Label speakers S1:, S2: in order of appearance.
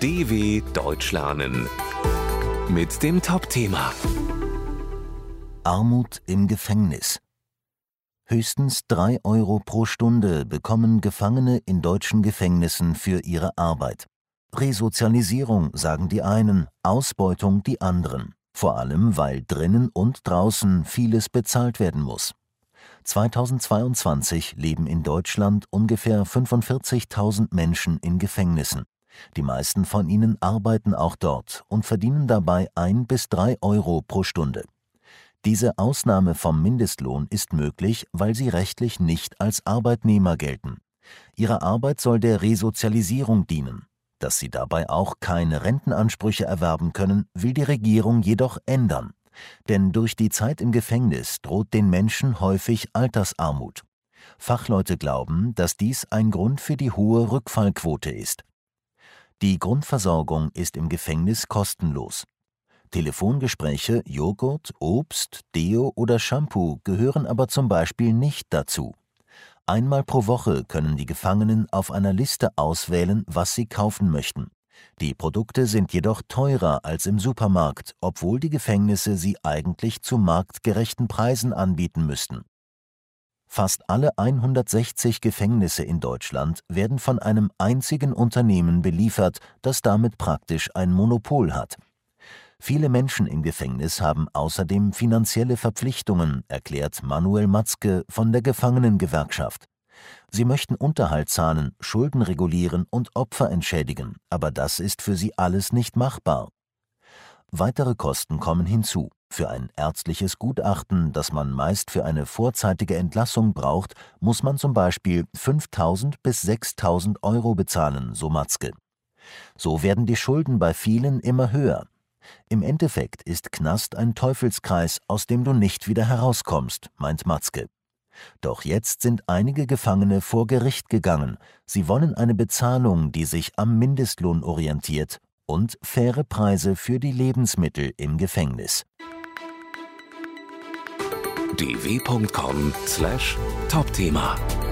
S1: DW Deutsch lernen mit dem Top-Thema
S2: Armut im Gefängnis. Höchstens drei Euro pro Stunde bekommen Gefangene in deutschen Gefängnissen für ihre Arbeit. Resozialisierung, sagen die einen, Ausbeutung die anderen. Vor allem, weil drinnen und draußen vieles bezahlt werden muss. 2022 leben in Deutschland ungefähr 45.000 Menschen in Gefängnissen. Die meisten von ihnen arbeiten auch dort und verdienen dabei ein bis drei Euro pro Stunde. Diese Ausnahme vom Mindestlohn ist möglich, weil sie rechtlich nicht als Arbeitnehmer gelten. Ihre Arbeit soll der Resozialisierung dienen. Dass sie dabei auch keine Rentenansprüche erwerben können, will die Regierung jedoch ändern. Denn durch die Zeit im Gefängnis droht den Menschen häufig Altersarmut. Fachleute glauben, dass dies ein Grund für die hohe Rückfallquote ist. Die Grundversorgung ist im Gefängnis kostenlos. Telefongespräche, Joghurt, Obst, Deo oder Shampoo gehören aber zum Beispiel nicht dazu. Einmal pro Woche können die Gefangenen auf einer Liste auswählen, was sie kaufen möchten. Die Produkte sind jedoch teurer als im Supermarkt, obwohl die Gefängnisse sie eigentlich zu marktgerechten Preisen anbieten müssten. Fast alle 160 Gefängnisse in Deutschland werden von einem einzigen Unternehmen beliefert, das damit praktisch ein Monopol hat. Viele Menschen im Gefängnis haben außerdem finanzielle Verpflichtungen, erklärt Manuel Matzke von der Gefangenengewerkschaft. Sie möchten Unterhalt zahlen, Schulden regulieren und Opfer entschädigen, aber das ist für sie alles nicht machbar. Weitere Kosten kommen hinzu. Für ein ärztliches Gutachten, das man meist für eine vorzeitige Entlassung braucht, muss man zum Beispiel 5.000 bis 6.000 Euro bezahlen, so Matzke. So werden die Schulden bei vielen immer höher. Im Endeffekt ist Knast ein Teufelskreis, aus dem du nicht wieder herauskommst, meint Matzke. Doch jetzt sind einige Gefangene vor Gericht gegangen. Sie wollen eine Bezahlung, die sich am Mindestlohn orientiert und faire Preise für die Lebensmittel im Gefängnis
S1: dw.com/topthema